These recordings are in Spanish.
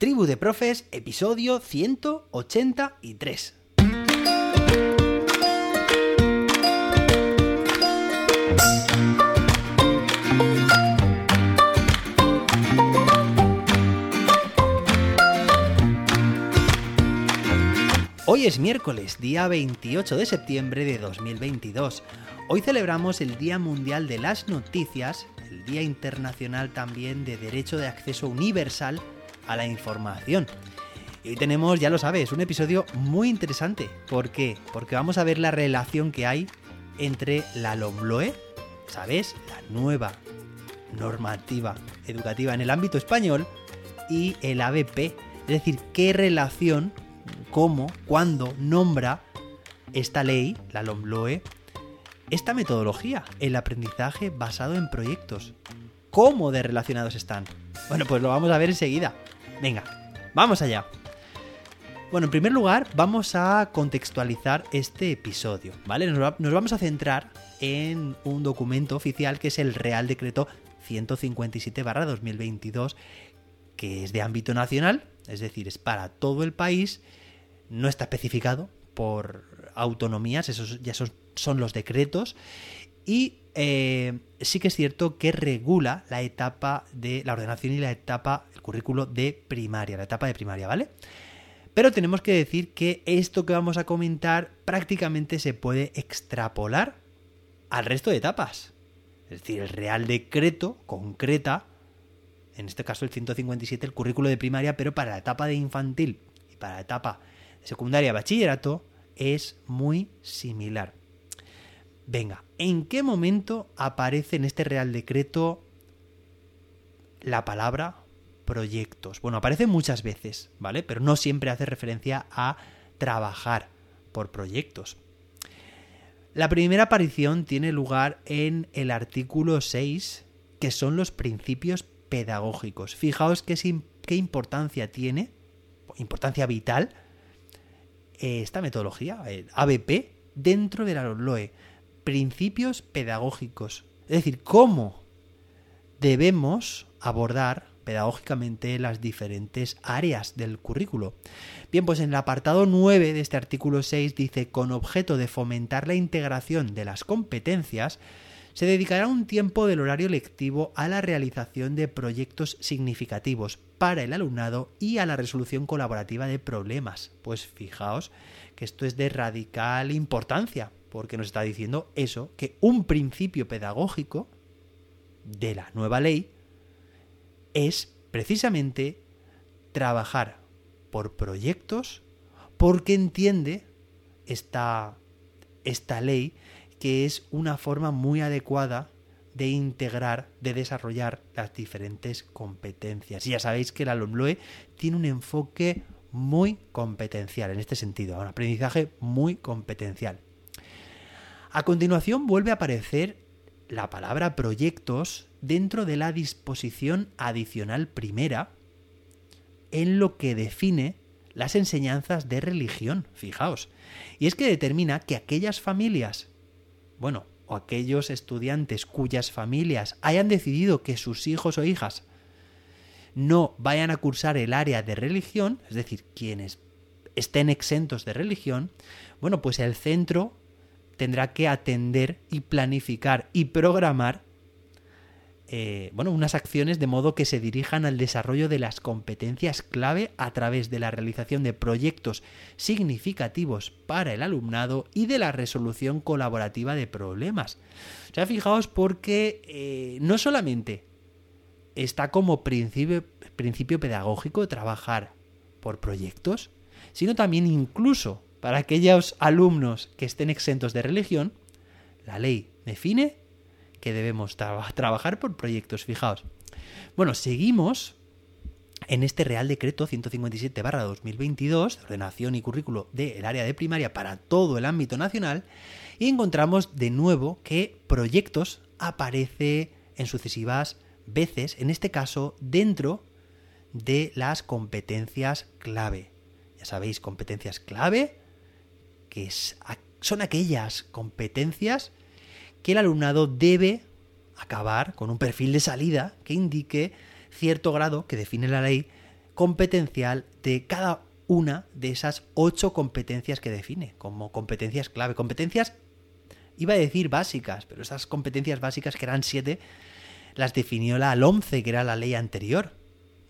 Tribu de Profes, episodio 183. Hoy es miércoles, día 28 de septiembre de 2022. Hoy celebramos el Día Mundial de las Noticias, el Día Internacional también de Derecho de Acceso Universal a la Información. Y tenemos, ya lo sabes, un episodio muy interesante. ¿Por qué? Porque vamos a ver la relación que hay entre la LOMLOE, ¿sabes? La nueva normativa educativa en el ámbito español, y el ABP. Es decir, qué relación cómo, cuándo nombra esta ley, la LOMLOE, esta metodología, el aprendizaje basado en proyectos. ¿Cómo de relacionados están? Bueno, pues lo vamos a ver enseguida. Venga, vamos allá. Bueno, en primer lugar, vamos a contextualizar este episodio, ¿vale? Nos, vamos a centrar en un documento oficial que es el Real Decreto 157-2022, que es de ámbito nacional, es decir, es para todo el país no está especificado por autonomías, esos ya son, los decretos. Y eh, sí que es cierto que regula la etapa de la ordenación y la etapa, el currículo de primaria, la etapa de primaria, ¿vale? Pero tenemos que decir que esto que vamos a comentar prácticamente se puede extrapolar al resto de etapas. Es decir, el Real Decreto concreta, en este caso el 157, el currículo de primaria, pero para la etapa de infantil y para la etapa secundaria, bachillerato, es muy similar. Venga, ¿en qué momento aparece en este Real Decreto la palabra proyectos? Bueno, aparece muchas veces, ¿vale? Pero no siempre hace referencia a trabajar por proyectos. La primera aparición tiene lugar en el artículo 6, que son los principios pedagógicos. Fijaos qué, importancia tiene, importancia vital, esta metodología, el ABP, dentro de la LOE. Principios pedagógicos. Es decir, cómo debemos abordar pedagógicamente las diferentes áreas del currículo. Bien, pues en el apartado 9 de este artículo 6 dice, con objeto de fomentar la integración de las competencias, se dedicará un tiempo del horario lectivo a la realización de proyectos significativos para el alumnado y a la resolución colaborativa de problemas. Pues fijaos que esto es de radical importancia, porque nos está diciendo eso, que un principio pedagógico de la nueva ley es precisamente trabajar por proyectos porque entiende esta, esta ley que es una forma muy adecuada de integrar, de desarrollar las diferentes competencias. Y ya sabéis que la LOMLOE tiene un enfoque muy competencial en este sentido, un aprendizaje muy competencial. A continuación vuelve a aparecer la palabra proyectos dentro de la disposición adicional primera en lo que define las enseñanzas de religión, fijaos. Y es que determina que aquellas familias bueno, o aquellos estudiantes cuyas familias hayan decidido que sus hijos o hijas no vayan a cursar el área de religión, es decir, quienes estén exentos de religión, bueno, pues el centro tendrá que atender y planificar y programar eh, bueno, unas acciones de modo que se dirijan al desarrollo de las competencias clave a través de la realización de proyectos significativos para el alumnado y de la resolución colaborativa de problemas. O sea, fijaos porque eh, no solamente está como principio, principio pedagógico trabajar por proyectos, sino también incluso para aquellos alumnos que estén exentos de religión, la ley define que debemos trabajar por proyectos, fijaos. Bueno, seguimos en este Real Decreto 157-2022, ordenación y currículo del área de primaria para todo el ámbito nacional, y encontramos de nuevo que proyectos aparece en sucesivas veces, en este caso dentro de las competencias clave. Ya sabéis, competencias clave, que son aquellas competencias que el alumnado debe acabar con un perfil de salida que indique cierto grado que define la ley competencial de cada una de esas ocho competencias que define como competencias clave. Competencias, iba a decir básicas, pero esas competencias básicas que eran siete, las definió la AL11, que era la ley anterior.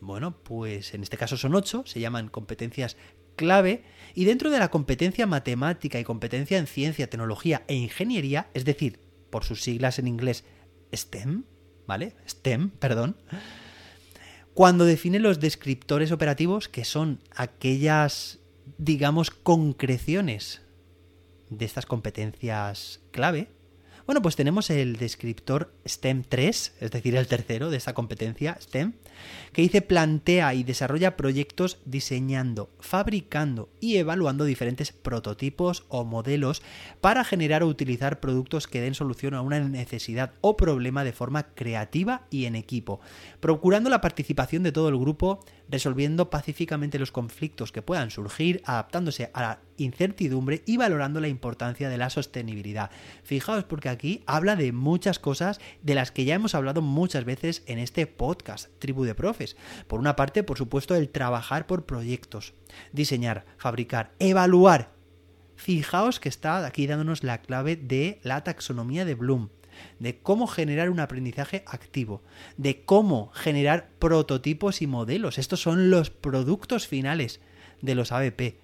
Bueno, pues en este caso son ocho, se llaman competencias clave, y dentro de la competencia matemática y competencia en ciencia, tecnología e ingeniería, es decir, por sus siglas en inglés STEM, ¿vale? STEM, perdón. Cuando define los descriptores operativos, que son aquellas, digamos, concreciones de estas competencias clave, bueno, pues tenemos el descriptor STEM 3, es decir, el tercero de esta competencia STEM, que dice plantea y desarrolla proyectos diseñando, fabricando y evaluando diferentes prototipos o modelos para generar o utilizar productos que den solución a una necesidad o problema de forma creativa y en equipo, procurando la participación de todo el grupo, resolviendo pacíficamente los conflictos que puedan surgir, adaptándose a la incertidumbre y valorando la importancia de la sostenibilidad. Fijaos porque aquí habla de muchas cosas de las que ya hemos hablado muchas veces en este podcast, Tribu de Profes. Por una parte, por supuesto, el trabajar por proyectos, diseñar, fabricar, evaluar. Fijaos que está aquí dándonos la clave de la taxonomía de Bloom de cómo generar un aprendizaje activo, de cómo generar prototipos y modelos. Estos son los productos finales de los ABP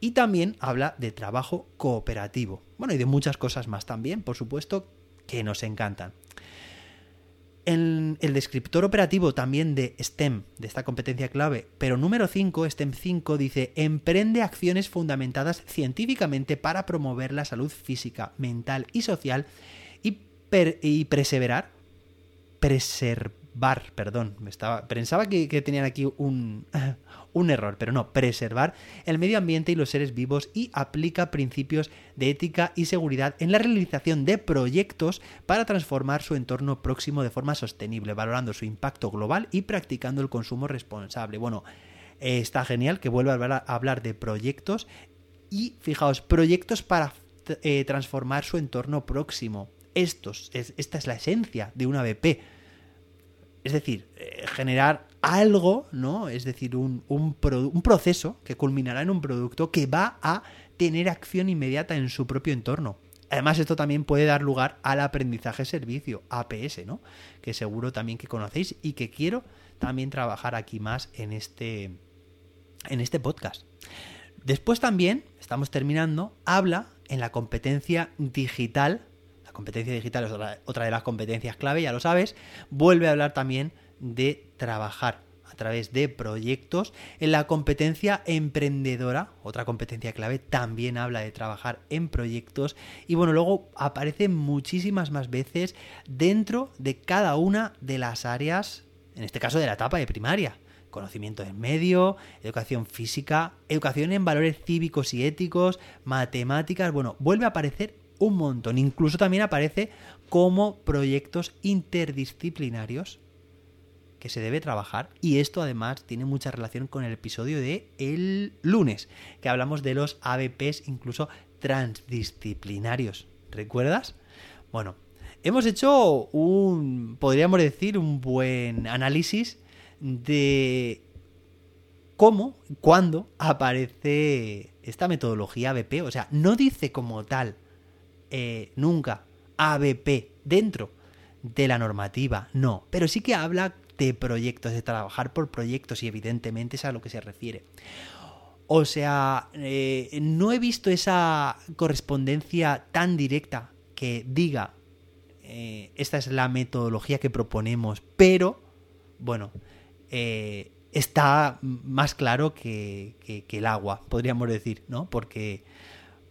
y también habla de trabajo cooperativo. Bueno, y de muchas cosas más también, por supuesto, que nos encantan. En el descriptor operativo también de STEM, de esta competencia clave, pero número 5, STEM 5, dice, emprende acciones fundamentadas científicamente para promover la salud física, mental y social y, y perseverar, preservar bar, perdón, me estaba, pensaba que, tenían aquí un, un error, pero no, preservar el medio ambiente y los seres vivos y aplica principios de ética y seguridad en la realización de proyectos para transformar su entorno próximo de forma sostenible, valorando su impacto global y practicando el consumo responsable. Bueno, está genial que vuelva a hablar de proyectos y fijaos, proyectos para eh, transformar su entorno próximo. Estos, esta es la esencia de una BP es decir, eh, generar algo, ¿no? Es decir, un, un, proceso que culminará en un producto que va a tener acción inmediata en su propio entorno. Además, esto también puede dar lugar al aprendizaje servicio, APS, ¿no? Que seguro también que conocéis y que quiero también trabajar aquí más en este, en este podcast. Después también, estamos terminando, habla en la competencia digital competencia digital es otra, de las competencias clave, ya lo sabes, vuelve a hablar también de trabajar a través de proyectos. En la competencia emprendedora, otra competencia clave, también habla de trabajar en proyectos. Y bueno, luego aparece muchísimas más veces dentro de cada una de las áreas, en este caso de la etapa de primaria. Conocimiento del medio, educación física, educación en valores cívicos y éticos, matemáticas. Bueno, vuelve a aparecer un montón. Incluso también aparece como proyectos interdisciplinarios que se debe trabajar y esto además tiene mucha relación con el episodio de el lunes que hablamos de los ABPs incluso transdisciplinarios ¿recuerdas? bueno hemos hecho un podríamos decir un buen análisis de cómo cuándo aparece esta metodología ABP o sea no dice como tal eh, nunca ABP dentro de la normativa, no, pero sí que habla de proyectos, de trabajar por proyectos y evidentemente es a lo que se refiere. O sea, eh, no he visto esa correspondencia tan directa que diga, eh, esta es la metodología que proponemos, pero, bueno, está más claro que, que, el agua, podríamos decir, ¿no? Porque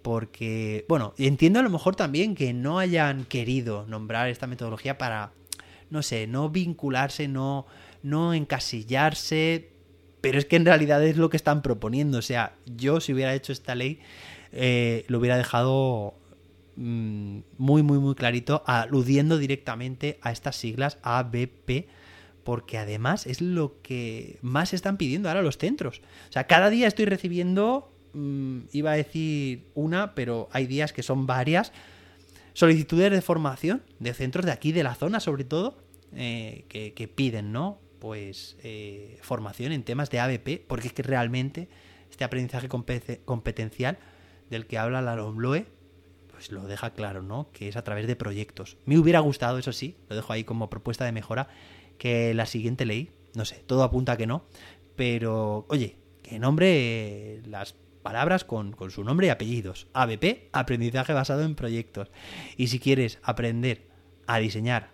porque, bueno, entiendo a lo mejor también que no hayan querido nombrar esta metodología para, no sé, no vincularse, no, no encasillarse, pero es que en realidad es lo que están proponiendo. O sea, yo si hubiera hecho esta ley, eh, lo hubiera dejado mm, muy, muy, muy clarito, aludiendo directamente a estas siglas ABP, porque además es lo que más están pidiendo ahora los centros. O sea, cada día estoy recibiendo Mm, iba a decir una, pero hay días que son varias, solicitudes de formación de centros de aquí, de la zona sobre todo, eh, que, piden, ¿no? pues eh, formación en temas de ABP, porque es que realmente este aprendizaje competencial del que habla la LOMLOE, pues lo deja claro, ¿no? Que es a través de proyectos. Me hubiera gustado, eso sí, lo dejo ahí como propuesta de mejora, que la siguiente ley, no sé, todo apunta a que no, pero oye, que nombre las palabras con, con, su nombre y apellidos. ABP, aprendizaje basado en proyectos. Y si quieres aprender a diseñar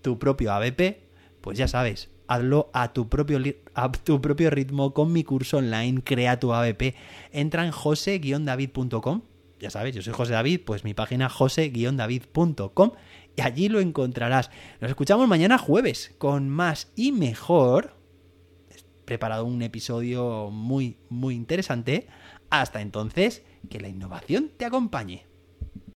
tu propio ABP, pues ya sabes, hazlo a tu propio, a tu propio ritmo con mi curso online Crea tu ABP. Entra en jose-david.com. Ya sabes, yo soy José David, pues mi página jose-david.com y allí lo encontrarás. Nos escuchamos mañana jueves con más y mejor. He preparado un episodio muy, muy interesante. Hasta entonces, que la innovación te acompañe.